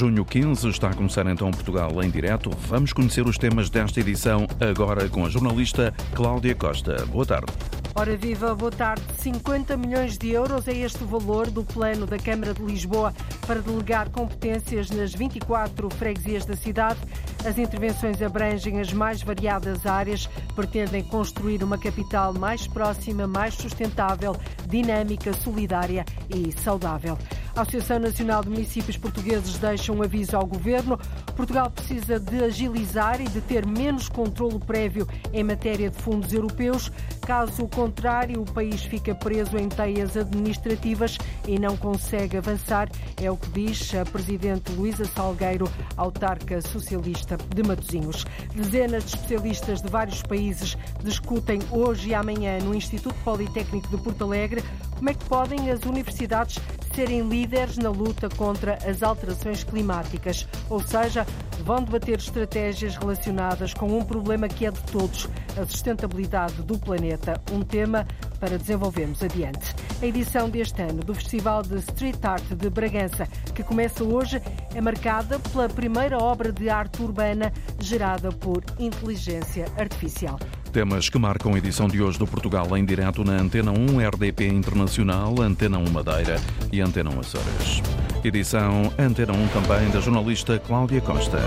Junho 15 está a começar então Portugal em direto. Vamos conhecer os temas desta edição agora com a jornalista Cláudia Costa. Boa tarde. Ora viva, boa tarde. 50 milhões de euros é este o valor do plano da Câmara de Lisboa para delegar competências nas 24 freguesias da cidade. As intervenções abrangem as mais variadas áreas, pretendem construir uma capital mais próxima, mais sustentável, dinâmica, solidária e saudável. A Associação Nacional de Municípios Portugueses deixa um aviso ao Governo. Portugal precisa de agilizar e de ter menos controlo prévio em matéria de fundos europeus. Caso contrário, o país fica preso em teias administrativas e não consegue avançar. É o que diz a Presidente Luísa Salgueiro, autarca socialista de Matosinhos. Dezenas de especialistas de vários países discutem hoje e amanhã no Instituto Politécnico de Porto Alegre como é que podem as universidades serem líderes na luta contra as alterações climáticas, ou seja, vão debater estratégias relacionadas com um problema que é de todos, a sustentabilidade do planeta, um tema para desenvolvermos adiante. A edição deste ano do Festival de Street Art de Bragança, que começa hoje, é marcada pela primeira obra de arte urbana gerada por inteligência artificial. Temas que marcam a edição de hoje do Portugal em direto na Antena 1 RDP Internacional, Antena 1 Madeira e Antena 1 Açores. Edição Antena 1 também da jornalista Cláudia Costa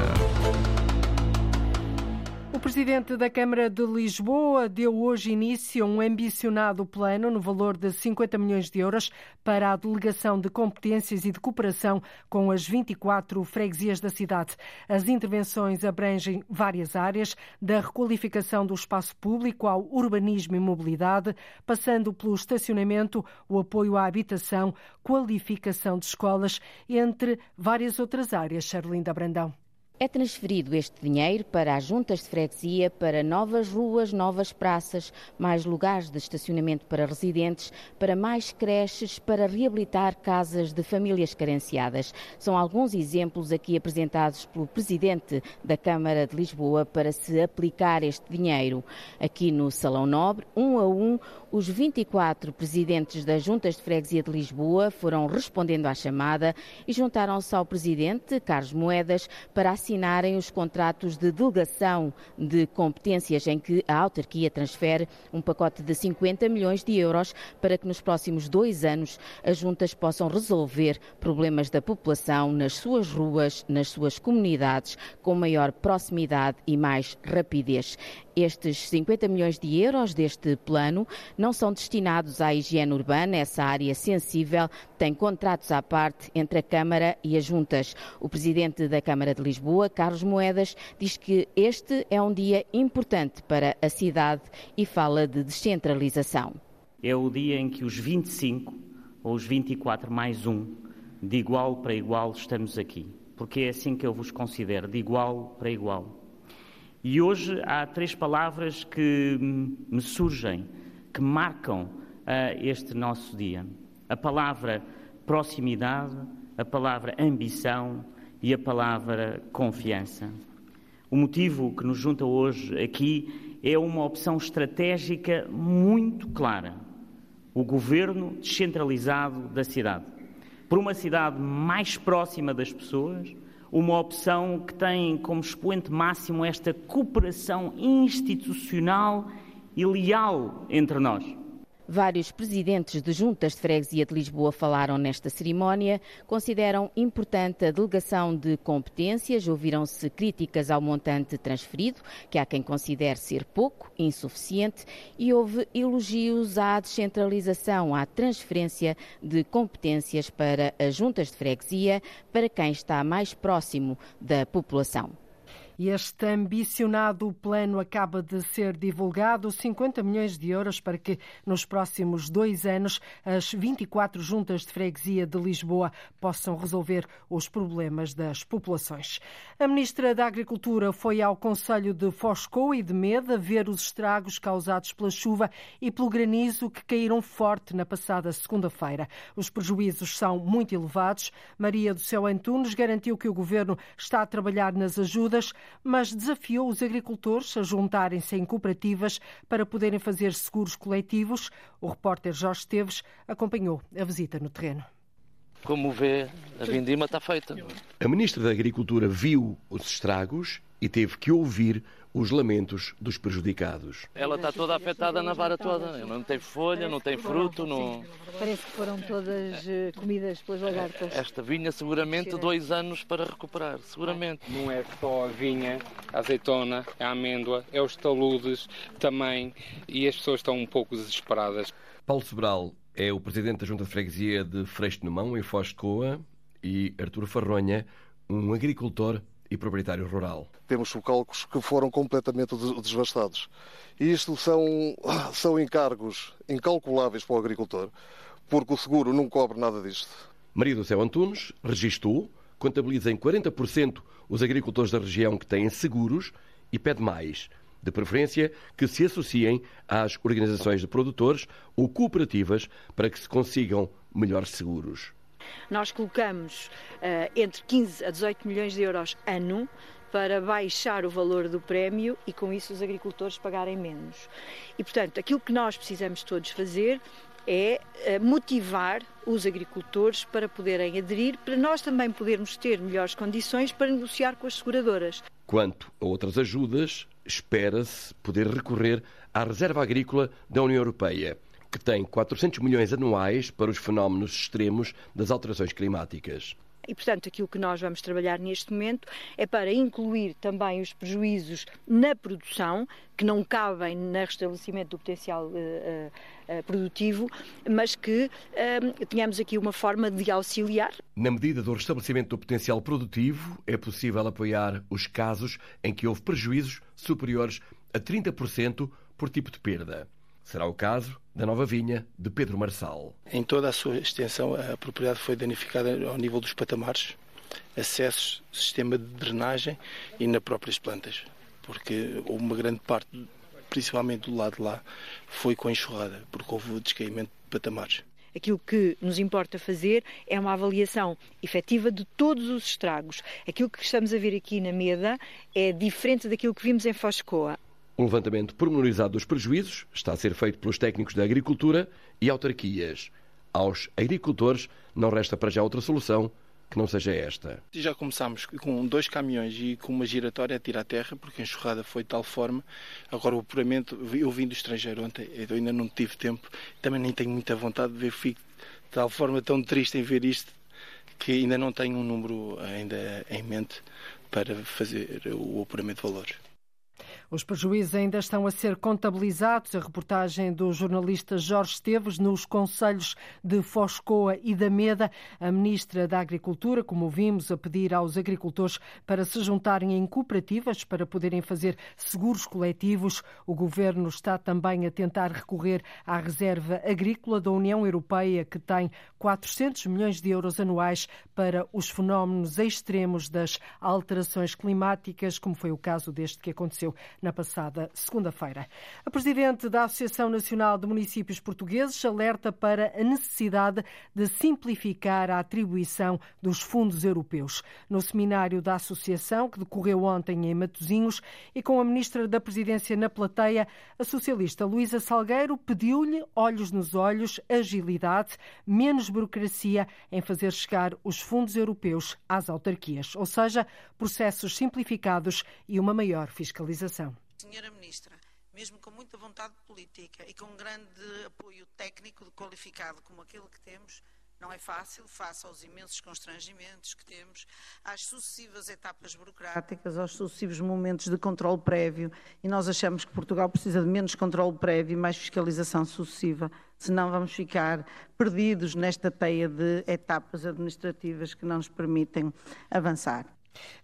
presidente da Câmara de Lisboa deu hoje início a um ambicionado plano no valor de 50 milhões de euros para a delegação de competências e de cooperação com as 24 freguesias da cidade. As intervenções abrangem várias áreas, da requalificação do espaço público ao urbanismo e mobilidade, passando pelo estacionamento, o apoio à habitação, qualificação de escolas, entre várias outras áreas. Charlinda Brandão. É transferido este dinheiro para as juntas de freguesia, para novas ruas, novas praças, mais lugares de estacionamento para residentes, para mais creches, para reabilitar casas de famílias carenciadas. São alguns exemplos aqui apresentados pelo Presidente da Câmara de Lisboa para se aplicar este dinheiro. Aqui no Salão Nobre, um a um, os 24 presidentes das juntas de freguesia de Lisboa foram respondendo à chamada e juntaram-se ao Presidente, Carlos Moedas, para assinarem os contratos de delegação de competências em que a autarquia transfere um pacote de 50 milhões de euros para que nos próximos dois anos as juntas possam resolver problemas da população nas suas ruas, nas suas comunidades, com maior proximidade e mais rapidez. Estes 50 milhões de euros deste plano não são destinados à higiene urbana, essa área sensível tem contratos à parte entre a Câmara e as juntas. O presidente da Câmara de Lisboa, Carlos Moedas, diz que este é um dia importante para a cidade e fala de descentralização. É o dia em que os 25 ou os 24 mais um, de igual para igual, estamos aqui. Porque é assim que eu vos considero, de igual para igual. E hoje há três palavras que me surgem, que marcam uh, este nosso dia: a palavra proximidade, a palavra ambição e a palavra confiança. O motivo que nos junta hoje aqui é uma opção estratégica muito clara: o governo descentralizado da cidade. Por uma cidade mais próxima das pessoas, uma opção que tem como expoente máximo esta cooperação institucional e leal entre nós. Vários presidentes de juntas de freguesia de Lisboa falaram nesta cerimónia, consideram importante a delegação de competências, ouviram-se críticas ao montante transferido, que há quem considere ser pouco, insuficiente, e houve elogios à descentralização, à transferência de competências para as juntas de freguesia, para quem está mais próximo da população. Este ambicionado plano acaba de ser divulgado, 50 milhões de euros para que nos próximos dois anos as 24 juntas de freguesia de Lisboa possam resolver os problemas das populações. A Ministra da Agricultura foi ao Conselho de Foscou e de Meda ver os estragos causados pela chuva e pelo granizo que caíram forte na passada segunda-feira. Os prejuízos são muito elevados. Maria do Céu Antunes garantiu que o Governo está a trabalhar nas ajudas. Mas desafiou os agricultores a juntarem-se em cooperativas para poderem fazer seguros coletivos. O repórter Jorge Esteves acompanhou a visita no terreno. Como vê, a vindima está feita. A Ministra da Agricultura viu os estragos e teve que ouvir os lamentos dos prejudicados. Ela está toda afetada na vara toda, né? não tem folha, não tem fruto. Não... Parece que foram todas eh, comidas pelas lagartas. Esta vinha seguramente dois anos para recuperar, seguramente. Não é só a vinha, a azeitona, a amêndoa, é os taludes também e as pessoas estão um pouco desesperadas. Paulo Sobral é o presidente da Junta de Freguesia de Freixo Mão, em Foz de Coa, e Arturo Farronha, um agricultor e proprietário rural. Temos socalcos que foram completamente desvastados. E isto são, são encargos incalculáveis para o agricultor, porque o seguro não cobre nada disto. Maria do Céu Antunes registou, contabiliza em 40% os agricultores da região que têm seguros e pede mais, de preferência que se associem às organizações de produtores ou cooperativas para que se consigam melhores seguros. Nós colocamos uh, entre 15 a 18 milhões de euros ano para baixar o valor do prémio e com isso os agricultores pagarem menos. E portanto, aquilo que nós precisamos todos fazer é eh, motivar os agricultores para poderem aderir, para nós também podermos ter melhores condições para negociar com as seguradoras. Quanto a outras ajudas, espera-se poder recorrer à Reserva Agrícola da União Europeia que tem 400 milhões anuais para os fenómenos extremos das alterações climáticas. E, portanto, aquilo que nós vamos trabalhar neste momento é para incluir também os prejuízos na produção, que não cabem no restabelecimento do potencial uh, uh, produtivo, mas que uh, tenhamos aqui uma forma de auxiliar. Na medida do restabelecimento do potencial produtivo, é possível apoiar os casos em que houve prejuízos superiores a 30% por tipo de perda. Será o caso da nova vinha de Pedro Marçal. Em toda a sua extensão, a propriedade foi danificada ao nível dos patamares, acessos, sistema de drenagem e nas próprias plantas, porque uma grande parte, principalmente do lado de lá, foi com enxurrada, porque houve descaimento de patamares. Aquilo que nos importa fazer é uma avaliação efetiva de todos os estragos. Aquilo que estamos a ver aqui na Meda é diferente daquilo que vimos em Foscoa. Um levantamento pormenorizado dos prejuízos está a ser feito pelos técnicos da agricultura e autarquias. Aos agricultores não resta para já outra solução que não seja esta. Já começámos com dois caminhões e com uma giratória a tirar terra, porque a enxurrada foi de tal forma. Agora o apuramento, eu vim do estrangeiro ontem, eu ainda não tive tempo, também nem tenho muita vontade de ver, fico de tal forma tão triste em ver isto, que ainda não tenho um número ainda em mente para fazer o apuramento de valores. Os prejuízos ainda estão a ser contabilizados. A reportagem do jornalista Jorge Esteves nos conselhos de Foscoa e da Meda. A ministra da Agricultura, como vimos, a pedir aos agricultores para se juntarem em cooperativas para poderem fazer seguros coletivos. O governo está também a tentar recorrer à reserva agrícola da União Europeia, que tem 400 milhões de euros anuais para os fenómenos extremos das alterações climáticas, como foi o caso deste que aconteceu na passada segunda-feira. A presidente da Associação Nacional de Municípios Portugueses alerta para a necessidade de simplificar a atribuição dos fundos europeus. No seminário da associação, que decorreu ontem em Matosinhos, e com a ministra da Presidência na plateia, a socialista Luísa Salgueiro pediu-lhe olhos nos olhos, agilidade, menos burocracia em fazer chegar os fundos europeus às autarquias, ou seja, processos simplificados e uma maior fiscalização. Senhora Ministra, mesmo com muita vontade política e com um grande apoio técnico qualificado como aquele que temos, não é fácil, face aos imensos constrangimentos que temos, às sucessivas etapas burocráticas, aos sucessivos momentos de controle prévio, e nós achamos que Portugal precisa de menos controle prévio e mais fiscalização sucessiva, senão vamos ficar perdidos nesta teia de etapas administrativas que não nos permitem avançar.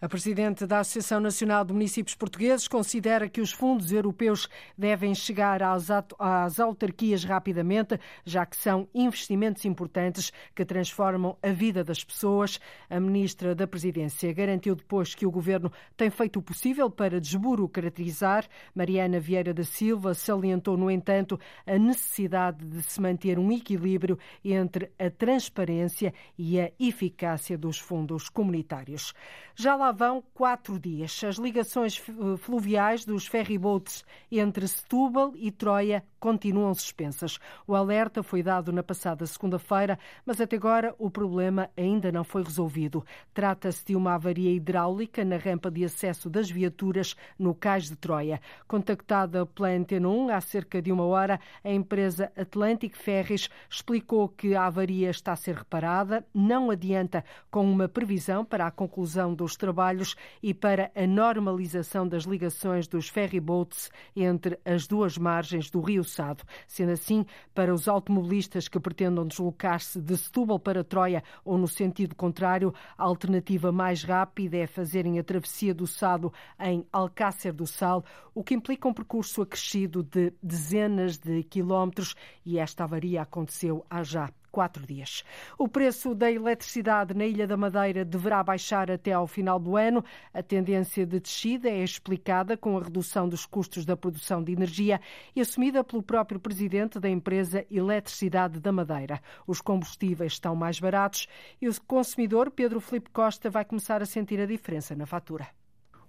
A presidente da Associação Nacional de Municípios Portugueses considera que os fundos europeus devem chegar às, autarquias rapidamente, já que são investimentos importantes que transformam a vida das pessoas. A ministra da Presidência garantiu depois que o governo tem feito o possível para desburocratizar. Mariana Vieira da Silva salientou, no entanto, a necessidade de se manter um equilíbrio entre a transparência e a eficácia dos fundos comunitários. Já lá vão quatro dias. As ligações fluviais dos ferryboats entre Setúbal e Troia continuam suspensas. O alerta foi dado na passada segunda-feira, mas até agora o problema ainda não foi resolvido. Trata-se de uma avaria hidráulica na rampa de acesso das viaturas no Cais de Troia. Contactada pela Antena 1 há cerca de uma hora, a empresa Atlantic Ferries explicou que a avaria está a ser reparada, não adianta com uma previsão para a conclusão dos trabalhos e para a normalização das ligações dos ferryboats entre as duas margens do Rio Sado. Sendo assim, para os automobilistas que pretendam deslocar-se de Setúbal para Troia ou no sentido contrário, a alternativa mais rápida é fazerem a travessia do Sado em Alcácer do Sal, o que implica um percurso acrescido de dezenas de quilómetros e esta avaria aconteceu há já quatro dias. O preço da eletricidade na Ilha da Madeira deverá baixar até ao final do ano. A tendência de descida é explicada com a redução dos custos da produção de energia e assumida pelo próprio presidente da empresa Eletricidade da Madeira. Os combustíveis estão mais baratos e o consumidor, Pedro Felipe Costa, vai começar a sentir a diferença na fatura.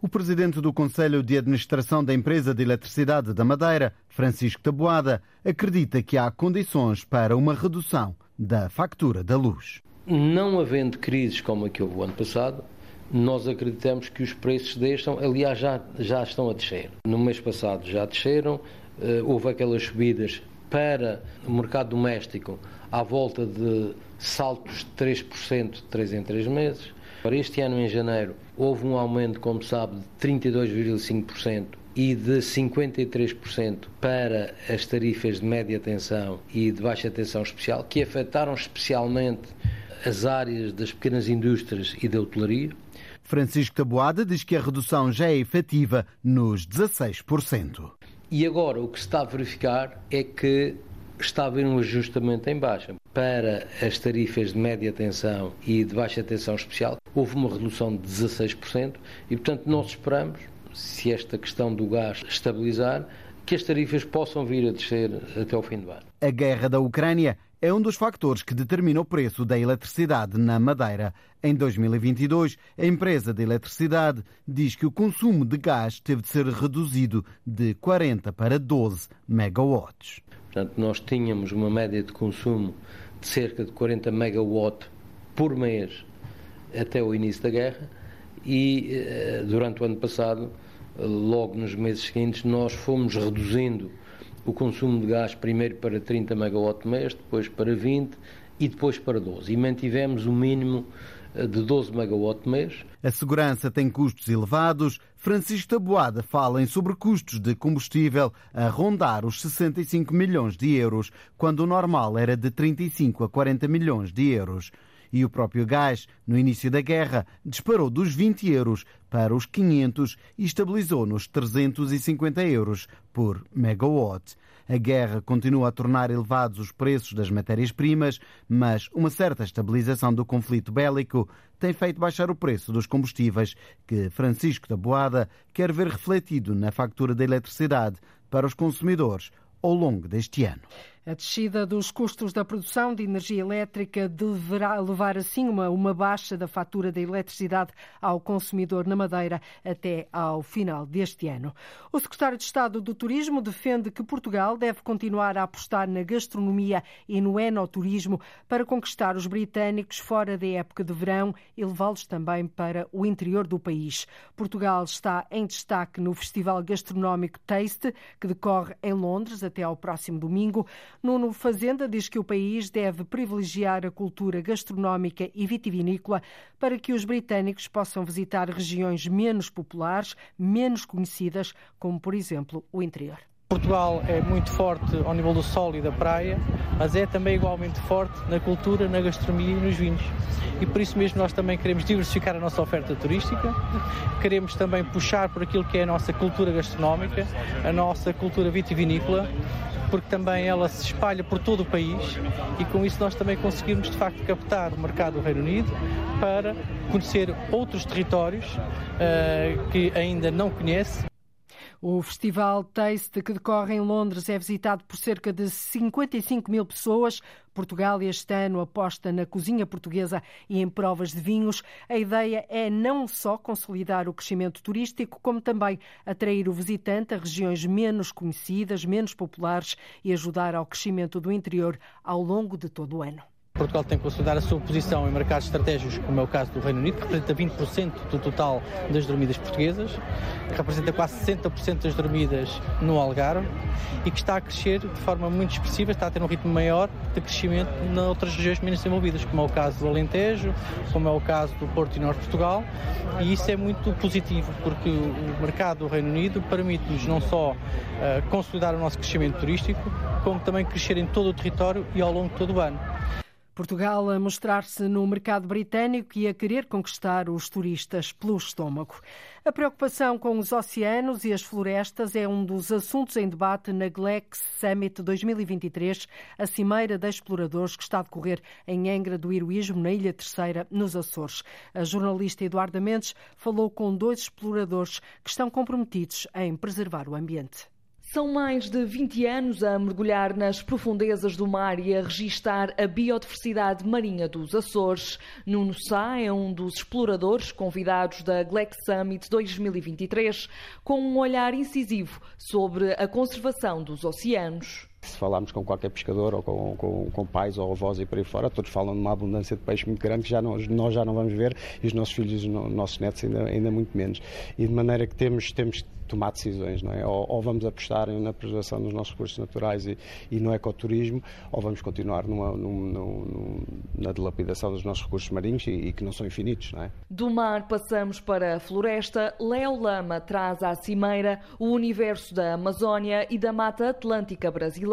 O presidente do Conselho de Administração da Empresa de Eletricidade da Madeira, Francisco Taboada, acredita que há condições para uma redução da factura da luz. Não havendo crises como a que houve o ano passado, nós acreditamos que os preços deixam, aliás, já, já estão a descer. No mês passado já desceram, eh, houve aquelas subidas para o mercado doméstico à volta de saltos de 3% de 3 em 3 meses. Para este ano, em janeiro, houve um aumento, como sabe, de 32,5% e de 53% para as tarifas de média tensão e de baixa tensão especial, que afetaram especialmente as áreas das pequenas indústrias e da hotelaria. Francisco Taboada diz que a redução já é efetiva nos 16%. E agora o que se está a verificar é que está a haver um ajustamento em baixa. Para as tarifas de média tensão e de baixa tensão especial, houve uma redução de 16% e, portanto, nós esperamos se esta questão do gás estabilizar, que as tarifas possam vir a descer até ao fim do ano. A guerra da Ucrânia é um dos fatores que determina o preço da eletricidade na Madeira. Em 2022, a empresa de eletricidade diz que o consumo de gás teve de ser reduzido de 40 para 12 megawatts. Portanto, nós tínhamos uma média de consumo de cerca de 40 megawatts por mês até o início da guerra e eh, durante o ano passado, logo nos meses seguintes, nós fomos reduzindo o consumo de gás primeiro para 30 megawatt mês, depois para 20 e depois para 12. E mantivemos o mínimo eh, de 12 megawatt mês. A segurança tem custos elevados. Francisco Taboada fala em sobrecustos de combustível a rondar os 65 milhões de euros, quando o normal era de 35 a 40 milhões de euros e o próprio gás, no início da guerra, disparou dos 20 euros para os 500 e estabilizou nos 350 euros por megawatt. A guerra continua a tornar elevados os preços das matérias-primas, mas uma certa estabilização do conflito bélico tem feito baixar o preço dos combustíveis, que Francisco da Boada quer ver refletido na fatura da eletricidade para os consumidores ao longo deste ano. A descida dos custos da produção de energia elétrica deverá levar assim uma, uma baixa da fatura da eletricidade ao consumidor na Madeira até ao final deste ano. O secretário de Estado do Turismo defende que Portugal deve continuar a apostar na gastronomia e no enoturismo para conquistar os britânicos fora da época de verão e levá-los também para o interior do país. Portugal está em destaque no Festival Gastronómico Taste, que decorre em Londres até ao próximo domingo. Nuno Fazenda diz que o país deve privilegiar a cultura gastronómica e vitivinícola para que os britânicos possam visitar regiões menos populares, menos conhecidas, como, por exemplo, o interior. Portugal é muito forte ao nível do sol e da praia, mas é também igualmente forte na cultura, na gastronomia e nos vinhos. E por isso mesmo nós também queremos diversificar a nossa oferta turística, queremos também puxar por aquilo que é a nossa cultura gastronómica, a nossa cultura vitivinícola, porque também ela se espalha por todo o país e com isso nós também conseguimos de facto captar o mercado do Reino Unido para conhecer outros territórios uh, que ainda não conhece O Festival Taste, que decorre em Londres, é visitado por cerca de 55 mil pessoas. Portugal este ano aposta na cozinha portuguesa e em provas de vinhos. A ideia é não só consolidar o crescimento turístico, como também atrair o visitante a regiões menos conhecidas, menos populares e ajudar ao crescimento do interior ao longo de todo o ano. Portugal tem que consolidar a sua posição em mercados estratégicos, como é o caso do Reino Unido, que representa 20% do total das dormidas portuguesas, que representa quase 60% das dormidas no Algarve e que está a crescer de forma muito expressiva, está a ter um ritmo maior de crescimento nas outras regiões menos desenvolvidas, como é o caso do Alentejo, como é o caso do Porto e Norte de Portugal, e isso é muito positivo, porque o mercado do Reino Unido permite-nos não só uh, consolidar o nosso crescimento turístico, como também crescer em todo o território e ao longo de todo o ano. Portugal a mostrar-se no mercado britânico e a querer conquistar os turistas pelo estômago. A preocupação com os oceanos e as florestas é um dos assuntos em debate na GLEX Summit 2023, a cimeira de exploradores que está a decorrer em Angra do Heroísmo, na Ilha Terceira, nos Açores. A jornalista Eduarda Mendes falou com dois exploradores que estão comprometidos em preservar o ambiente. São mais de 20 anos a mergulhar nas profundezas do mar e a registar a biodiversidade marinha dos Açores. Nuno Sá é um dos exploradores convidados da Glex Summit 2023, com um olhar incisivo sobre a conservação dos oceanos. Se falarmos com qualquer pescador ou com, com, com, pais ou avós e por aí fora, todos falam de uma abundância de peixe muito grande que já não, nós já não vamos ver e os nossos filhos e os nossos netos ainda, ainda muito menos. E de maneira que temos, temos tomar decisões, não é? Ou, ou, vamos apostar na preservação dos nossos recursos naturais e, e no ecoturismo, ou vamos continuar numa, numa, numa, na dilapidação dos nossos recursos marinhos e, e, que não são infinitos, não é? Do mar passamos para a floresta. Léo Lama traz à cimeira o universo da Amazónia e da Mata Atlântica brasileira,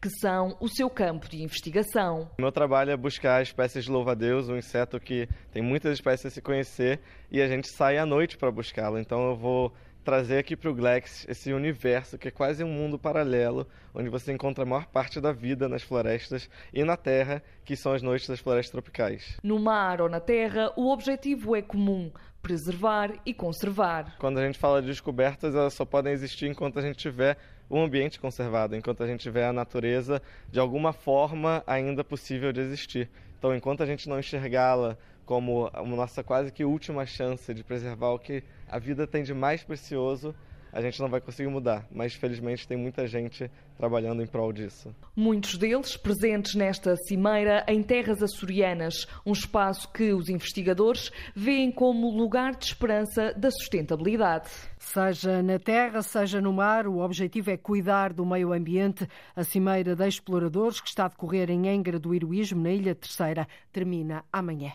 que são o seu campo de investigação. O meu trabalho é buscar espécies de louva-a-Deus, um inseto que tem muitas espécies a se conhecer, e a gente sai à noite para buscá-lo. Então eu vou trazer aqui para o Glex esse universo que é quase um mundo paralelo, onde você encontra a maior parte da vida nas florestas e na terra, que são as noites das florestas tropicais. No mar ou na terra, o objetivo é comum: preservar e conservar. Quando a gente fala de descobertas, elas só podem existir enquanto a gente tiver o ambiente conservado, enquanto a gente tiver a natureza de alguma forma ainda possível de existir. Então, enquanto a gente não enxergá-la como a nossa quase que última chance de preservar o que a vida tem de mais precioso, a gente não vai conseguir mudar, mas felizmente tem muita gente trabalhando em prol disso. Muitos deles presentes nesta cimeira em terras açorianas, um espaço que os investigadores veem como lugar de esperança da sustentabilidade. Seja na terra, seja no mar, o objetivo é cuidar do meio ambiente. A cimeira de exploradores que está a decorrer em Angra do Heroísmo, na Ilha Terceira, termina amanhã.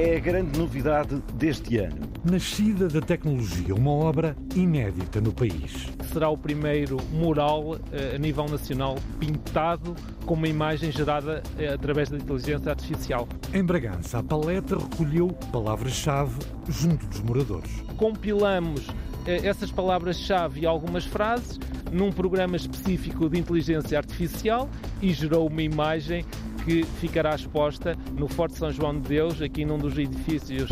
É a grande novidade deste ano. Nascida da tecnologia, uma obra inédita no país. Será o primeiro mural a nível nacional pintado com uma imagem gerada através da inteligência artificial. Em Bragança, a paleta recolheu palavras-chave junto dos moradores. Compilamos essas palavras-chave e algumas frases num programa específico de inteligência artificial e gerou uma imagem que ficará exposta no Forte São João de Deus, aqui num dos edifícios.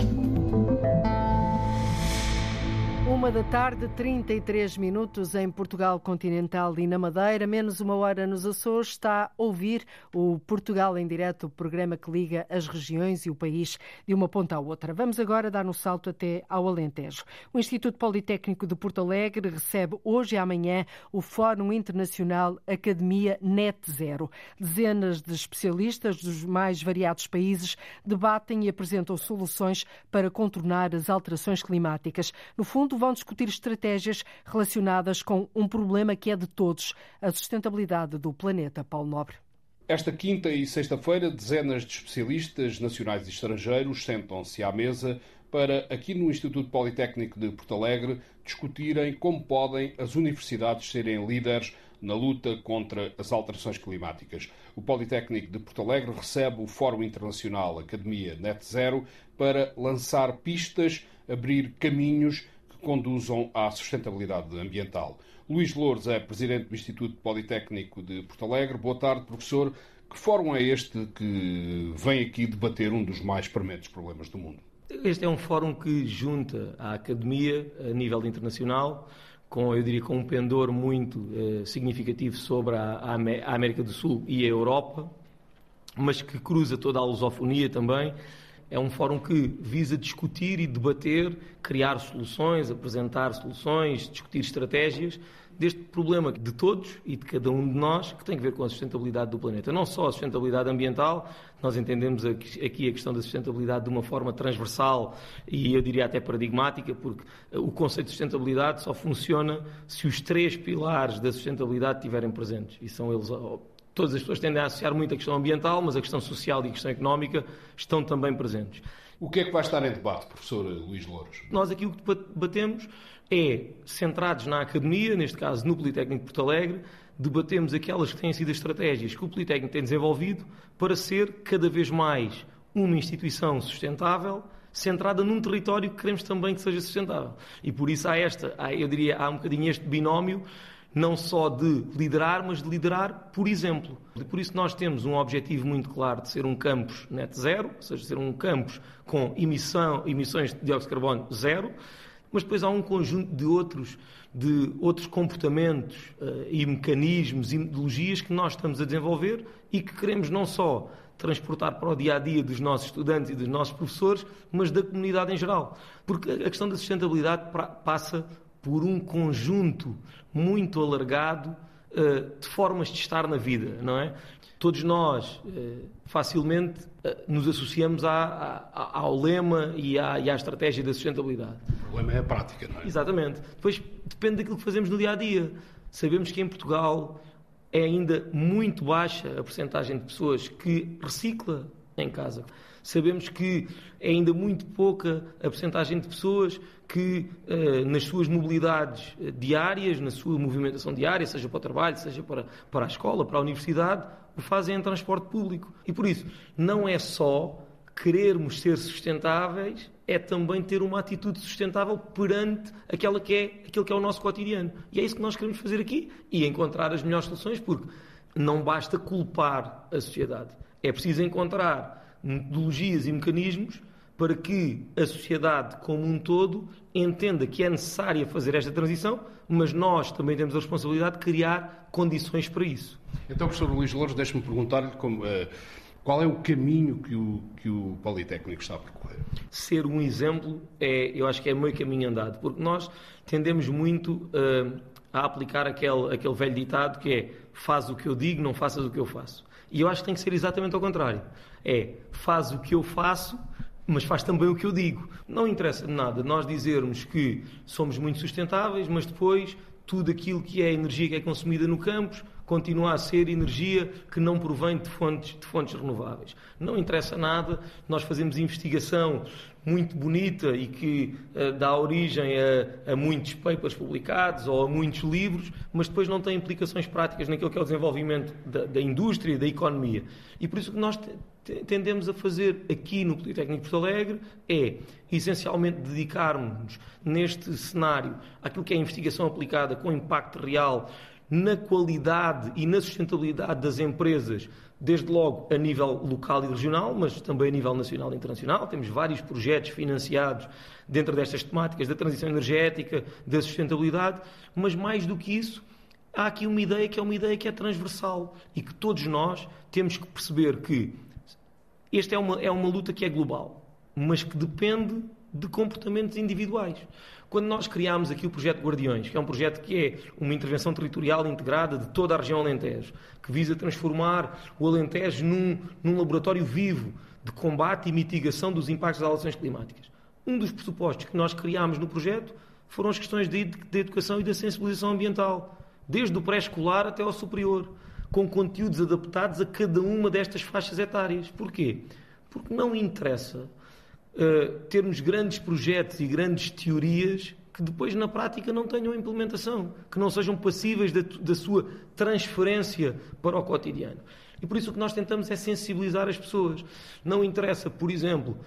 Uma da tarde, 33 minutos em Portugal Continental e na Madeira, menos uma hora nos Açores, está a ouvir o Portugal em Direto, o programa que liga as regiões e o país de uma ponta à outra. Vamos agora dar um salto até ao Alentejo. O Instituto Politécnico de Porto Alegre recebe hoje e amanhã o Fórum Internacional Academia Net Zero. Dezenas de especialistas dos mais variados países debatem e apresentam soluções para contornar as alterações climáticas. No fundo, vão discutir estratégias relacionadas com um problema que é de todos, a sustentabilidade do planeta. Paulo Nobre. Esta quinta e sexta-feira, dezenas de especialistas nacionais e estrangeiros sentam-se à mesa para, aqui no Instituto Politécnico de Porto Alegre, discutirem como podem as universidades serem líderes na luta contra as alterações climáticas. O Politécnico de Porto Alegre recebe o Fórum Internacional Academia Net Zero para lançar pistas, abrir caminhos conduzam à sustentabilidade ambiental. Luís Loures é presidente do Instituto Politécnico de Porto Alegre. Boa tarde, professor. Que fórum é este que vem aqui debater um dos mais prementes problemas do mundo? Este é um fórum que junta a academia a nível internacional, com, eu diria, com um pendor muito eh, significativo sobre a, a, América do Sul e a Europa, mas que cruza toda a lusofonia também. É um fórum que visa discutir e debater, criar soluções, apresentar soluções, discutir estratégias deste problema de todos e de cada um de nós que tem a ver com a sustentabilidade do planeta. Não só a sustentabilidade ambiental, nós entendemos aqui a questão da sustentabilidade de uma forma transversal e eu diria até paradigmática, porque o conceito de sustentabilidade só funciona se os três pilares da sustentabilidade estiverem presentes. E são eles todas as pessoas tendem a associar muito a questão ambiental, mas a questão social e a questão económica estão também presentes. O que é que vai estar em debate, professor Luís Louros? Nós aqui o que debatemos é, centrados na academia, neste caso no Politécnico de Porto Alegre, debatemos aquelas que têm sido as estratégias que o Politécnico tem desenvolvido para ser cada vez mais uma instituição sustentável, centrada num território que queremos também que seja sustentável. E por isso há esta, há, eu diria, há um bocadinho este binómio, não só de liderar, mas de liderar por exemplo. E por isso nós temos um objetivo muito claro de ser um campus net zero, ou seja, ser um campus com emissão, emissões de dióxido de carbono zero, mas depois há um conjunto de outros, de outros comportamentos uh, e mecanismos e metodologias que nós estamos a desenvolver e que queremos não só transportar para o dia a dia dos nossos estudantes e dos nossos professores, mas da comunidade em geral. Porque a questão da sustentabilidade passa por um conjunto muito alargado uh, de formas de estar na vida, não é? Todos nós uh, facilmente nos associamos à, à, ao lema e à, e à estratégia da sustentabilidade. O problema é a prática, não é? Exatamente. Depois depende daquilo que fazemos no dia a dia. Sabemos que em Portugal é ainda muito baixa a porcentagem de pessoas que recicla em casa. Sabemos que é ainda muito pouca a porcentagem de pessoas que, eh, nas suas mobilidades diárias, na sua movimentação diária, seja para o trabalho, seja para, para a escola, para a universidade, o fazem em transporte público. E por isso, não é só querermos ser sustentáveis, é também ter uma atitude sustentável perante aquela que é, aquilo que é o nosso cotidiano. E é isso que nós queremos fazer aqui e encontrar as melhores soluções, porque não basta culpar a sociedade. É preciso encontrar metodologias e mecanismos para que a sociedade como um todo entenda que é necessária fazer esta transição, mas nós também temos a responsabilidade de criar condições para isso. Então, professor Luís Louros, deixe-me perguntar-lhe como. Uh, qual é o caminho que o, que o Politécnico está a percorrer? Ser um exemplo, é, eu acho que é meio caminho andado, porque nós tendemos muito uh, a aplicar aquele, aquele velho ditado que é faz o que eu digo, não faças o que eu faço. E eu acho que tem que ser exatamente ao contrário. É faz o que eu faço, mas faz também o que eu digo. Não interessa nada nós dizermos que somos muito sustentáveis, mas depois tudo aquilo que é energia que é consumida no campus continua a ser energia que não provém de fontes, de fontes renováveis. Não interessa nada, nós fazemos investigação muito bonita e que uh, dá origem a, a, muitos papers publicados ou a muitos livros, mas depois não tem implicações práticas naquilo que é o desenvolvimento da, da indústria da economia. E por isso que nós tendemos a fazer aqui no Politécnico de Porto Alegre é, essencialmente, dedicarmos neste cenário àquilo que é investigação aplicada com impacto real na qualidade e na sustentabilidade das empresas, desde logo a nível local e regional, mas também a nível nacional e internacional. Temos vários projetos financiados dentro destas temáticas da transição energética, da sustentabilidade, mas mais do que isso, há aqui uma ideia que é uma ideia que é transversal e que todos nós temos que perceber que esta é uma, é uma luta que é global, mas que depende de comportamentos individuais. Quando nós criámos aqui o projeto Guardiões, que é um projeto que é uma intervenção territorial integrada de toda a região Alentejo, que visa transformar o Alentejo num, num laboratório vivo de combate e mitigação dos impactos das alterações climáticas. Um dos pressupostos que nós criámos no projeto foram as questões de, de educação e da sensibilização ambiental, desde o pré-escolar até ao superior, com conteúdos adaptados a cada uma destas faixas etárias. Porquê? Porque não interessa uh, termos grandes projetos e grandes teorias que depois na prática não tenham implementação, que não sejam passíveis da, da sua transferência para o cotidiano. E por isso o que nós tentamos é sensibilizar as pessoas. Não interessa, por exemplo,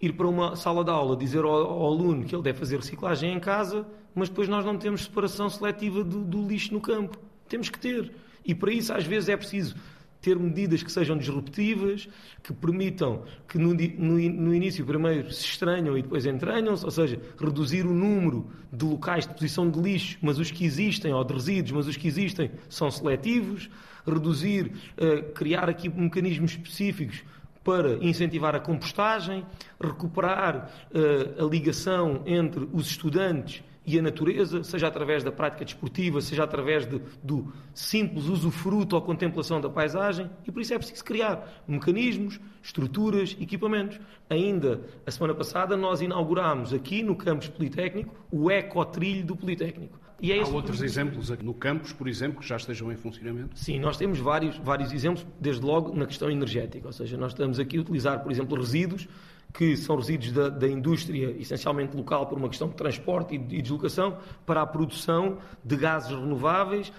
ir para uma sala de aula dizer ao, ao, aluno que ele deve fazer reciclagem em casa, mas depois nós não temos separação seletiva do, do lixo no campo. Temos que ter. E para isso, às vezes, é preciso ter medidas que sejam disruptivas, que permitam que no, no, no, início primeiro se estranham e depois entranham-se, ou seja, reduzir o número de locais de posição de lixo, mas os que existem, ou de resíduos, mas os que existem são seletivos, reduzir, uh, criar aqui mecanismos específicos para incentivar a compostagem, recuperar uh, a ligação entre os estudantes e a natureza, seja através da prática desportiva, seja através de, do simples usufruto ou contemplação da paisagem, e por isso é preciso criar mecanismos, estruturas, equipamentos. Ainda a semana passada nós inaugurámos aqui no campus Politécnico o ecotrilho do Politécnico. E é Há outros que... exemplos no campus, por exemplo, que já estejam em funcionamento? Sim, nós temos vários, vários exemplos, desde logo na questão energética, ou seja, nós estamos aqui a utilizar, por exemplo, resíduos que são resíduos da, da, indústria, essencialmente local, por uma questão de transporte e de, deslocação, para a produção de gases renováveis,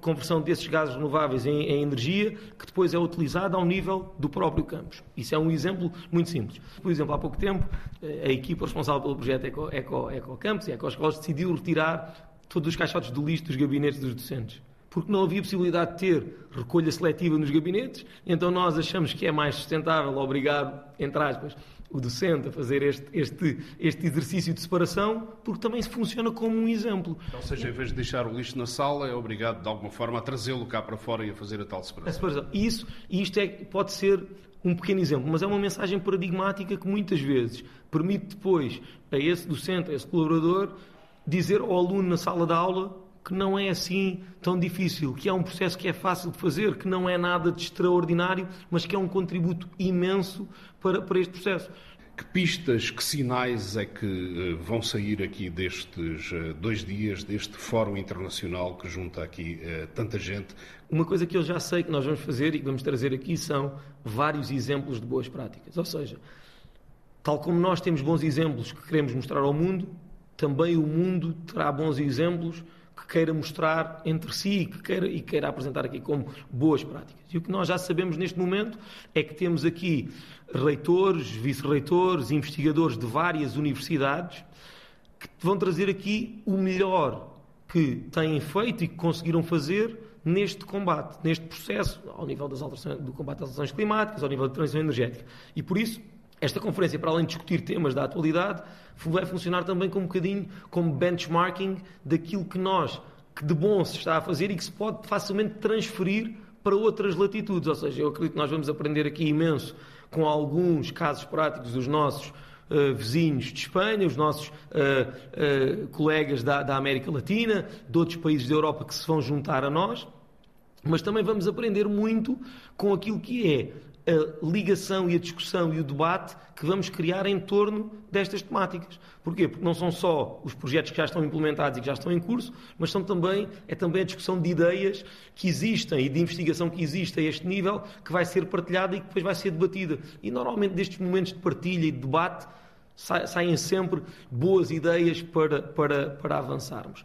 conversão desses gases renováveis em, em, energia, que depois é utilizada ao nível do próprio campus. Isso é um exemplo muito simples. Por exemplo, há pouco tempo, eh, a equipa responsável pelo projeto Eco, Eco, Eco Campus e Eco Escolas decidiu retirar todos os caixotes de lixo dos gabinetes dos docentes porque não havia possibilidade de ter recolha seletiva nos gabinetes, então nós achamos que é mais sustentável obrigar, entre aspas, o docente a fazer este, este, este exercício de separação, porque também funciona como um exemplo. Ou seja, em vez de deixar o lixo na sala, é obrigado de alguma forma a trazê-lo cá para fora e a fazer a tal separação. A separação. Isso, isto é, pode ser um pequeno exemplo, mas é uma mensagem paradigmática que muitas vezes permite depois a esse docente, a esse colaborador, dizer ao aluno na sala de aula que não é assim tão difícil, que é um processo que é fácil de fazer, que não é nada de extraordinário, mas que é um contributo imenso para, para este processo. Que pistas, que sinais é que uh, vão sair aqui destes uh, dois dias, deste Fórum Internacional que junta aqui uh, tanta gente? Uma coisa que eu já sei que nós vamos fazer e que vamos trazer aqui são vários exemplos de boas práticas. Ou seja, tal como nós temos bons exemplos que queremos mostrar ao mundo, também o mundo terá bons exemplos que queira mostrar entre si que queira, e queira apresentar aqui como boas práticas. E o que nós já sabemos neste momento é que temos aqui reitores, vice-reitores, investigadores de várias universidades que vão trazer aqui o melhor que têm feito e que conseguiram fazer neste combate, neste processo, ao nível das alterações, do combate às alterações climáticas, ao nível da transição energética. E por isso, esta conferência, para além de discutir temas da atualidade, vai funcionar também como um bocadinho como benchmarking daquilo que nós, que de bom se está a fazer e que se pode facilmente transferir para outras latitudes. Ou seja, eu acredito que nós vamos aprender aqui imenso com alguns casos práticos dos nossos uh, vizinhos de Espanha, os nossos uh, uh, colegas da, da América Latina, de outros países da Europa que se vão juntar a nós, mas também vamos aprender muito com aquilo que é a ligação e a discussão e o debate que vamos criar em torno destas temáticas. Porquê? Porque não são só os projetos que já estão implementados e que já estão em curso, mas são também, é também a discussão de ideias que existem e de investigação que existe a este nível que vai ser partilhada e que depois vai ser debatida. E normalmente destes momentos de partilha e de debate saem sempre boas ideias para, para, para avançarmos.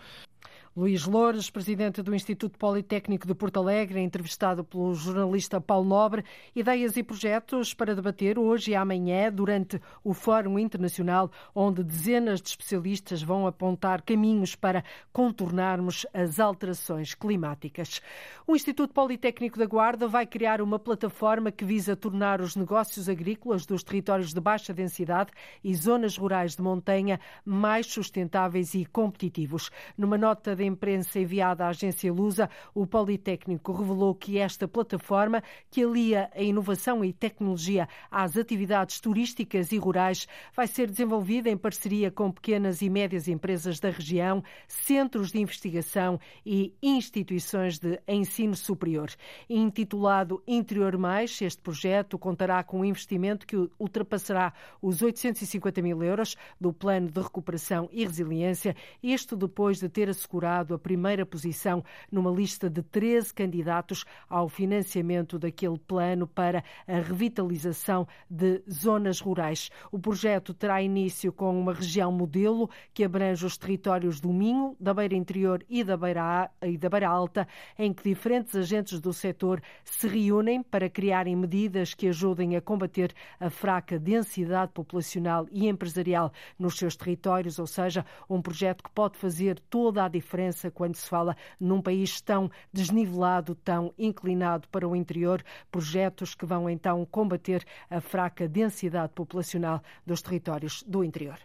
Luís Loures, presidente do Instituto Politécnico de Porto Alegre, entrevistado pelo jornalista Paulo Nobre, ideias e projetos para debater hoje e amanhã durante o Fórum Internacional, onde dezenas de especialistas vão apontar caminhos para contornarmos as alterações climáticas. O Instituto Politécnico da Guarda vai criar uma plataforma que visa tornar os negócios agrícolas dos territórios de baixa densidade e zonas rurais de montanha mais sustentáveis e competitivos. Numa nota de imprensa enviada à agência Lusa, o Politécnico revelou que esta plataforma, que alia a inovação e tecnologia às atividades turísticas e rurais, vai ser desenvolvida em parceria com pequenas e médias empresas da região, centros de investigação e instituições de ensino superior. Intitulado Interior Mais, este projeto contará com um investimento que ultrapassará os 850 mil euros do Plano de Recuperação e Resiliência, isto depois de ter assegurado a primeira posição numa lista de 13 candidatos ao financiamento daquele plano para a revitalização de zonas rurais. O projeto terá início com uma região modelo que abrange os territórios do Minho, da Beira Interior e da Beira, e da Beira Alta, em que diferentes agentes do setor se reúnem para criarem medidas que ajudem a combater a fraca densidade populacional e empresarial nos seus territórios, ou seja, um projeto que pode fazer toda a diferença segurança quando se fala num país tão desnivelado, tão inclinado para o interior, projetos que vão então combater a fraca densidade populacional dos territórios do interior.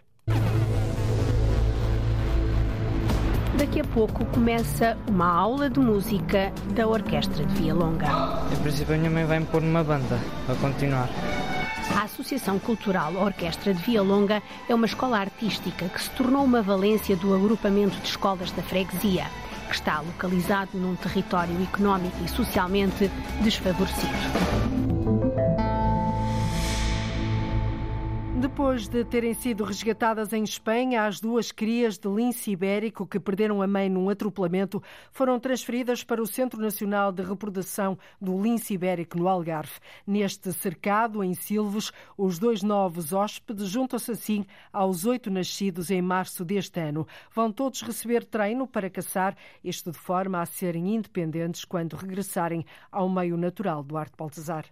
Daqui a pouco começa uma aula de música da Orquestra de Via Longa. Em princípio, a minha mãe vai me pôr numa banda para continuar. A Associação Cultural Orquestra de Via Longa é uma escola artística que se tornou uma valência do agrupamento de escolas da freguesia, que está localizado num território económico e socialmente desfavorecido. Depois de terem sido resgatadas em Espanha, as duas crias de lince ibérico que perderam a mãe num atropelamento foram transferidas para o Centro Nacional de Reprodução do Lince Ibérico no Algarve. Neste cercado, em Silves, os dois novos hóspedes juntam-se assim aos oito nascidos em março deste ano. Vão todos receber treino para caçar, isto de forma a serem independentes quando regressarem ao meio natural do Arte Baltazar.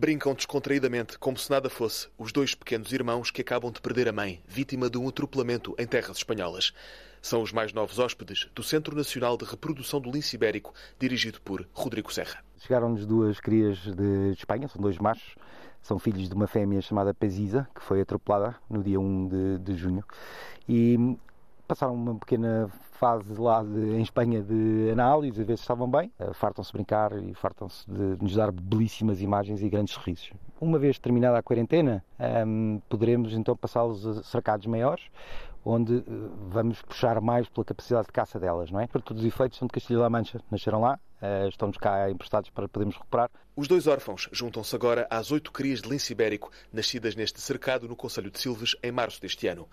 Brincam descontraídamente, como se nada fosse, os dois pequenos irmãos que acabam de perder a mãe, vítima de um atropelamento em terras espanholas. São os mais novos hóspedes do Centro Nacional de Reprodução do Lince Ibérico, dirigido por Rodrigo Serra. Chegaram-nos duas crias de Espanha, são dois machos, são filhos de uma fêmea chamada Pezisa, que foi atropelada no dia 1 de, de junho. E passaram uma pequena fase lá de, em Espanha de análise, a ver se estavam bem. Uh, fartam-se brincar e fartam-se de nos dar belíssimas imagens e grandes sorrisos. Uma vez terminada a quarentena, um, ehm, poderemos então passá-los a cercados maiores, onde uh, vamos puxar mais pela capacidade de caça delas, não é? Para todos os efeitos, são de Castilho-La Mancha, nasceram lá, uh, estão-nos cá emprestados para podermos recuperar. Os dois órfãos juntam-se agora às oito crias de lince ibérico, nascidas neste cercado no Conselho de Silves em março deste ano.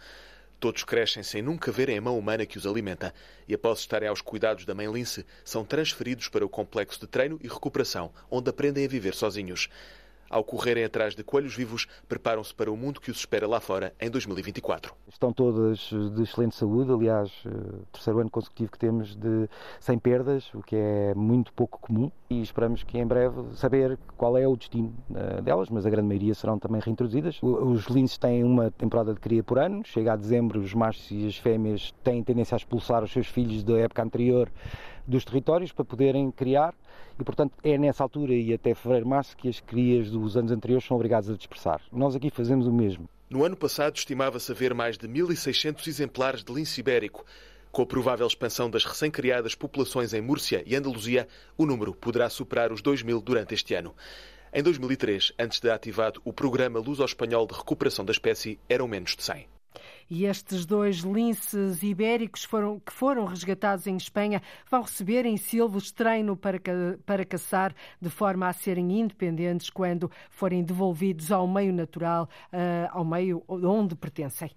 Todos crescem sem nunca verem a mão humana que os alimenta e, após estarem aos cuidados da mãe lince, são transferidos para o complexo de treino e recuperação, onde aprendem a viver sozinhos. Ao correrem atrás de coelhos vivos, preparam-se para o mundo que os espera lá fora em 2024. Estão todas de excelente saúde, aliás, eh, terceiro ano consecutivo que temos de sem perdas, o que é muito pouco comum, e esperamos que em breve saber qual é o destino eh, delas, mas a grande maioria serão também reintroduzidas. Os linces têm uma temporada de cria por ano, chega a dezembro, os machos e as fêmeas têm tendência a expulsar os seus filhos da época anterior dos territórios para poderem criar e, portanto, é nessa altura e até fevereiro, março que as crias dos anos anteriores são obrigadas a dispersar. Nós aqui fazemos o mesmo. No ano passado estimava-se haver mais de 1.600 exemplares de lince ibérico. Com a provável expansão das recém-criadas populações em Múrcia e Andaluzia, o número poderá superar os 2 mil durante este ano. Em 2003, antes de ativado o Programa Luso-Espanhol de Recuperação da Espécie, eram menos de 100. E estes dois linces ibéricos foram, que foram resgatados em Espanha vão receber em Silvos treino para, para caçar de forma a serem independentes quando forem devolvidos ao meio natural, uh, ao meio onde pertencem.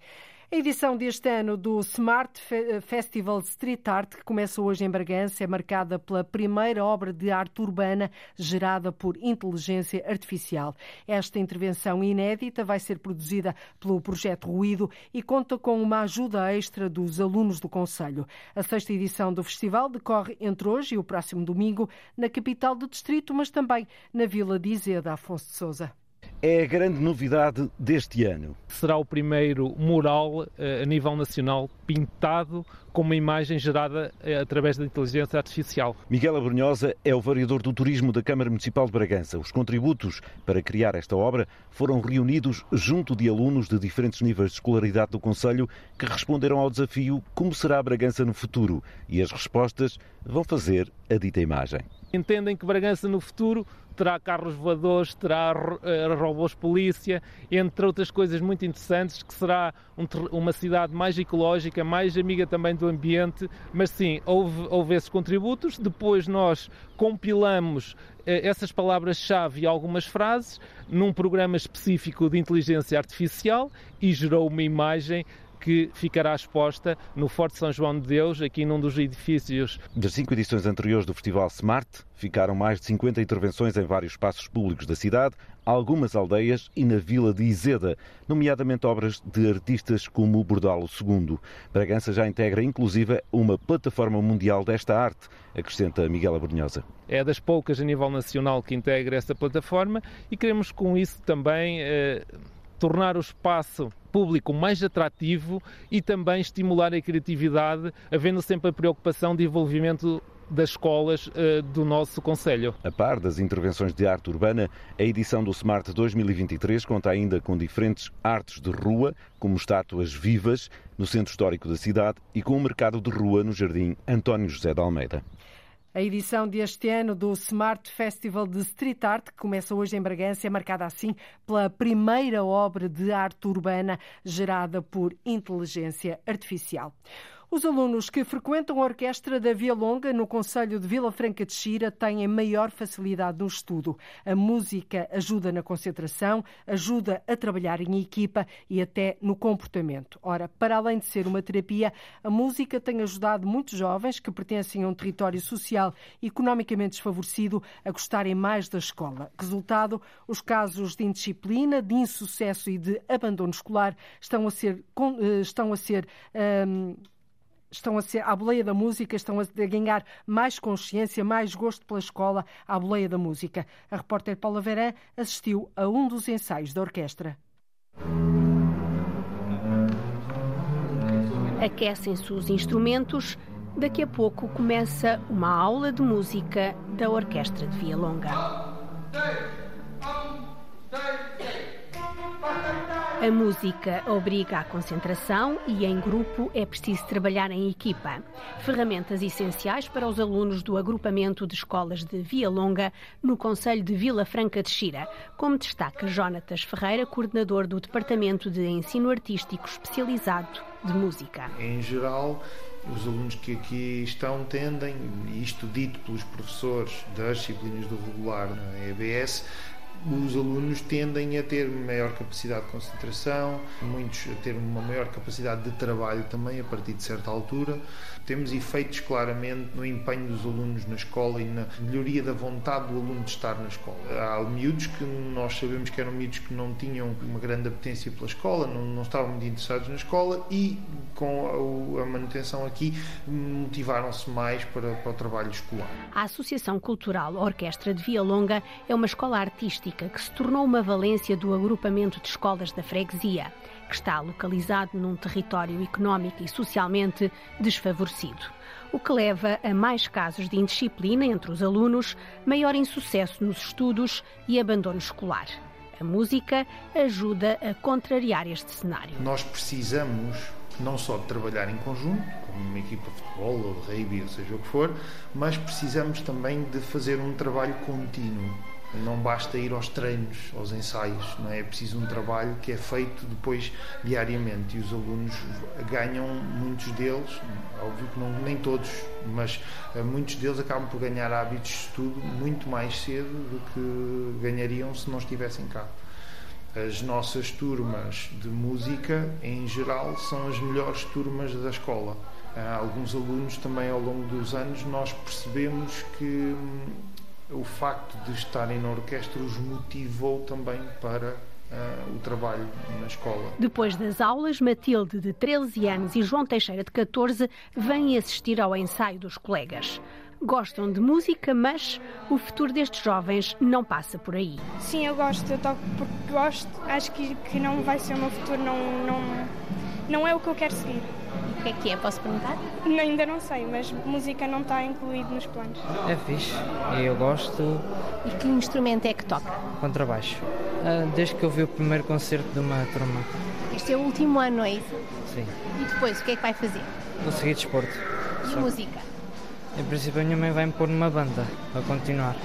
A edição deste ano do Smart Festival Street Art, que começa hoje em Bragança, é marcada pela primeira obra de arte urbana gerada por inteligência artificial. Esta intervenção inédita vai ser produzida pelo Projeto Ruído e conta com uma ajuda extra dos alunos do Conselho. A sexta edição do festival decorre entre hoje e o próximo domingo na capital do distrito, mas também na Vila de Izeda, Afonso de Souza é a grande novidade deste ano. Será o primeiro mural eh, a nível nacional pintado com uma imagem gerada eh, através da inteligência artificial. Miguel Abrunhosa é o variador do turismo da Câmara Municipal de Bragança. Os contributos para criar esta obra foram reunidos junto de alunos de diferentes níveis de escolaridade do Conselho que responderam ao desafio Como será Bragança no futuro? E as respostas vão fazer a dita imagem. Entendem que Bragança no futuro terá carros voadores, terá uh, robôs polícia, entre outras coisas muito interessantes, que será um, uma cidade mais ecológica, mais amiga também do ambiente, mas sim, houve, houve esses contributos, depois nós compilamos uh, essas palavras-chave e algumas frases num programa específico de inteligência artificial e gerou uma imagem que ficará exposta no Forte São João de Deus, aqui num dos edifícios. Das cinco edições anteriores do Festival Smart, ficaram mais de 50 intervenções em vários espaços públicos da cidade, algumas aldeias e na vila de Izeda, nomeadamente obras de artistas como o Bordalo II. Bragança já integra, inclusive, uma plataforma mundial desta arte, acrescenta Miguel Abrunhosa. É das poucas a nível nacional que integra essa plataforma e queremos com isso também. Eh, tornar o espaço público mais atrativo e também estimular a criatividade, havendo sempre a preocupação de envolvimento das escolas uh, do nosso Conselho. A par das intervenções de arte urbana, a edição do Smart 2023 conta ainda com diferentes artes de rua, como estátuas vivas no centro histórico da cidade e com o mercado de rua no Jardim António José de Almeida. A edição deste ano do Smart Festival de Street Art, que começa hoje em Bragança, é marcada assim pela primeira obra de arte urbana gerada por inteligência artificial. Os alunos que frequentam a orquestra da Via Longa no Conselho de Vila Franca de Xira têm maior facilidade no estudo. A música ajuda na concentração, ajuda a trabalhar em equipa e até no comportamento. Ora, para além de ser uma terapia, a música tem ajudado muitos jovens que pertencem a um território social e economicamente desfavorecido a gostarem mais da escola. Resultado, os casos de indisciplina, de insucesso e de abandono escolar estão a ser, eh, estão a ser um, estão a ser, à boleia da música, estão a ganhar mais consciência, mais gosto pela escola à boleia da música. A repórter Paula Verã assistiu a um dos ensaios da orquestra. Aquecem-se os instrumentos. Daqui a pouco começa uma aula de música da Orquestra de Via Longa. A música obriga à concentração e em grupo é preciso trabalhar em equipa. Ferramentas essenciais para os alunos do agrupamento de escolas de Via Longa no Conselho de Vila Franca de Xira, como destaca Jonatas Ferreira, coordenador do Departamento de Ensino Artístico Especializado de Música. Em geral, os alunos que aqui estão tendem, isto dito pelos professores das disciplinas do regular na EBS, os alunos tendem a ter maior capacidade de concentração, muitos a ter uma maior capacidade de trabalho também a partir de certa altura. Temos efeitos claramente no empenho dos alunos na escola e na melhoria da vontade do aluno de estar na escola. Há miúdos que nós sabemos que eram miúdos que não tinham uma grande apetência pela escola, não, não estavam muito interessados na escola e com a, a manutenção aqui motivaram-se mais para, para o trabalho escolar. A Associação Cultural Orquestra de Via Longa é uma escola artística que se tornou uma valência do agrupamento de escolas da freguesia que está localizado num território económico e socialmente desfavorecido, o que leva a mais casos de indisciplina entre os alunos, maior insucesso nos estudos e abandono escolar. A música ajuda a contrariar este cenário. Nós precisamos não só de trabalhar em conjunto, como uma equipa de futebol ou de rugby, ou seja o que for, mas precisamos também de fazer um trabalho contínuo não basta ir aos treinos, aos ensaios, não é? é preciso um trabalho que é feito depois diariamente e os alunos ganham, muitos deles, óbvio que não, nem todos, mas uh, muitos deles acabam por ganhar hábitos de estudo muito mais cedo do que ganhariam se não estivessem cá. As nossas turmas de música, em geral, são as melhores turmas da escola. Alguns alunos também ao longo dos anos nós percebemos que hum, o facto de estarem na orquestra os motivou também para Uh, o trabalho na escola. Depois das aulas, Matilde, de 13 anos, e João Teixeira, de 14, vêm assistir ao ensaio dos colegas. Gostam de música, mas o futuro destes jovens não passa por aí. Sim, eu gosto, eu toco porque gosto. Acho que, que não vai ser o meu futuro, não, não, não é o que eu quero seguir. O que é que é? Posso perguntar? Ainda não sei, mas música não está incluído nos planos. É fixe, eu gosto. E que instrumento é que toca? Contrabaixo. Ah, desde que eu vi o primeiro concerto de uma turma. Este é o último ano, não é isso? Sim. E depois, o que é que vai fazer? Vou seguir desporto. E Só... música? Em princípio, a minha mãe vai me pôr numa banda para continuar.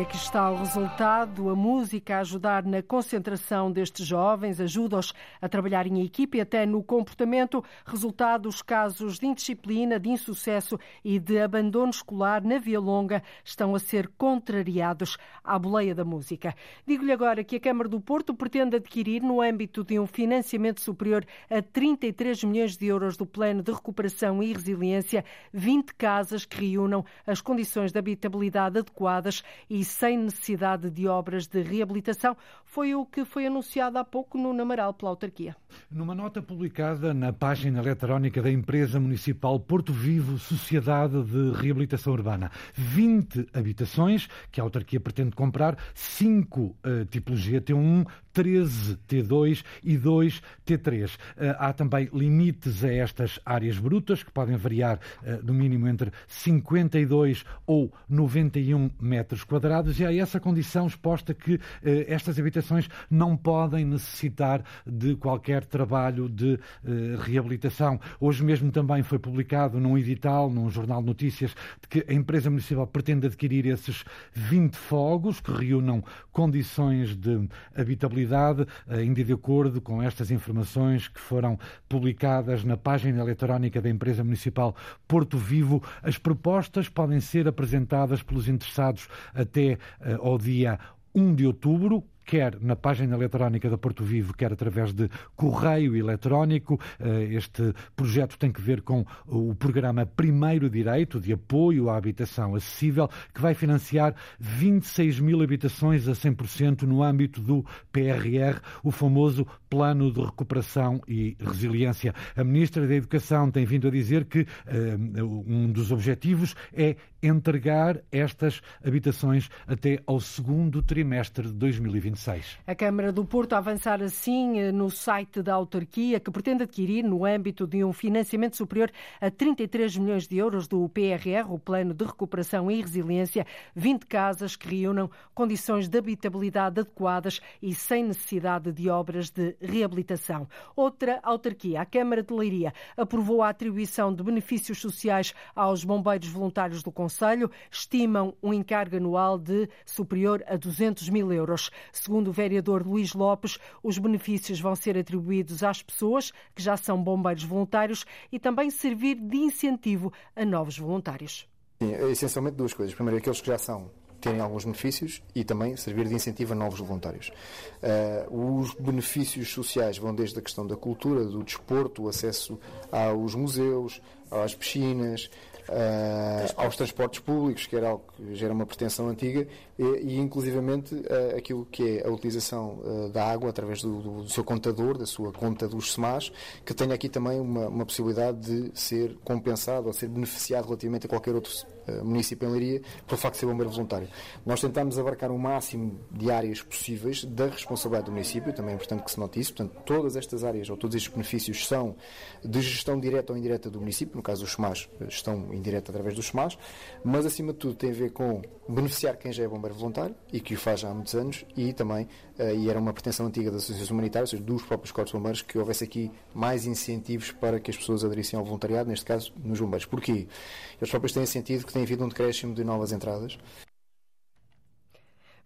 Aqui está o resultado, a música a ajudar na concentração destes jovens, ajuda-os a trabalhar em equipe e até no comportamento. Resultado, os casos de indisciplina, de insucesso e de abandono escolar na Via Longa estão a ser contrariados à boleia da música. Digo-lhe agora que a Câmara do Porto pretende adquirir, no âmbito de um financiamento superior a 33 milhões de euros do Plano de Recuperação e Resiliência, 20 casas que reúnam as condições de habitabilidade adequadas e sem necessidade de obras de reabilitação. Foi o que foi anunciado há pouco no Namaral pela autarquia. Numa nota publicada na página eletrónica da empresa municipal Porto Vivo Sociedade de Reabilitação Urbana, 20 habitações que a autarquia pretende comprar, 5 uh, tipologia T1, 13 T2 e 2 T3. Uh, há também limites a estas áreas brutas que podem variar uh, no mínimo entre 52 ou 91 metros quadrados e há essa condição exposta que uh, estas habitações não podem necessitar de qualquer trabalho de reabilitação. Hoje mesmo também foi publicado num edital, num jornal de notícias, de que a empresa municipal pretende adquirir esses 20 fogos que reúnam condições de habitabilidade, ainda de acordo com estas informações que foram publicadas na página eletrónica da empresa municipal Porto Vivo. As propostas podem ser apresentadas pelos interessados até uh, ao dia 1 de outubro, quer na página eletrónica da Porto Vivo, quer através de correio eletrónico. Eh, este projeto tem que ver com o programa Primeiro Direito de Apoio à Habitação Acessível, que vai financiar 26 mil habitações a 100% no âmbito do PRR, o famoso Plano de Recuperação e Resiliência. A Ministra da Educação tem vindo a dizer que uh, um dos objetivos é entregar estas habitações até ao segundo trimestre de 2026. A Câmara do Porto avançar assim eh, no site da autarquia, que pretende adquirir, no âmbito de um financiamento superior a 33 milhões de euros do PRR, o Plano de Recuperação e Resiliência, 20 casas que reúnam condições de habitabilidade adequadas e sem necessidade de obras de reabilitação. Outra autarquia, a Câmara de Leiria, aprovou a atribuição de benefícios sociais aos bombeiros voluntários do Conselho, estimam um encargo anual de superior a 200 mil euros. Segundo o vereador Luís Lopes, os benefícios vão ser atribuídos às pessoas que já são bombeiros voluntários e também servir de incentivo a novos voluntários. Sim, é essencialmente duas coisas. Primeiro, aqueles que já são terem alguns benefícios e também servir de incentivo a novos voluntários. Uh, os benefícios sociais vão desde a questão da cultura, do desporto, o acesso aos museus, às piscinas, uh, aos transportes públicos, que era algo que já era uma pretensão antiga, e, e inclusivamente uh, aquilo que é a utilização uh, da água através do, do, do, seu contador, da sua conta dos SEMAS, que tenha aqui também uma, uma possibilidade de ser compensado ou ser beneficiado relativamente a qualquer outro município em Leiria pelo facto de ser bombeiro voluntário. Nós tentamos abarcar o máximo de áreas possíveis da responsabilidade do município, também é importante que se note isso, portanto, todas estas áreas ou todos estes benefícios são de gestão direta ou indireta do município, no caso dos SEMAS, gestão indireta através dos SEMAS, mas acima de tudo tem a ver com beneficiar quem já é bombeiro voluntário e que o faz há muitos anos e também, uh, e era uma pretensão antiga das associações humanitárias, ou seja, dos próprios corpos bombeiros, que houvesse aqui mais incentivos para que as pessoas aderissem ao voluntariado, neste caso nos bombeiros. Porquê? Eles próprios têm sentido que tem havido um decréscimo de novas entradas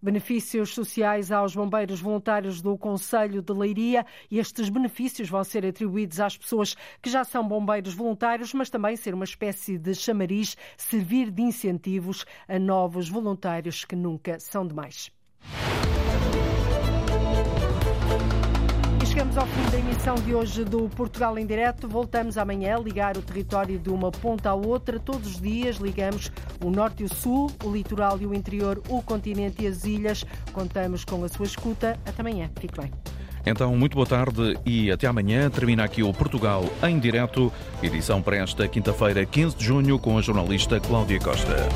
benefícios sociais aos bombeiros voluntários do Conselho de Leiria e estes benefícios vão ser atribuídos às pessoas que já são bombeiros voluntários, mas também ser uma espécie de chamariz, servir de incentivos a novos voluntários que nunca são demais. Chegamos ao fim da emissão de hoje do Portugal em Direto. Voltamos amanhã a ligar o território de uma ponta à outra. Todos os dias ligamos o norte e o sul, o litoral e o interior, o continente e as ilhas. Contamos com a sua escuta. Até amanhã. Fique bem. Então, muito boa tarde e até amanhã. Termina aqui o Portugal em Direto, edição para esta quinta-feira, 15 de junho, com a jornalista Cláudia Costa.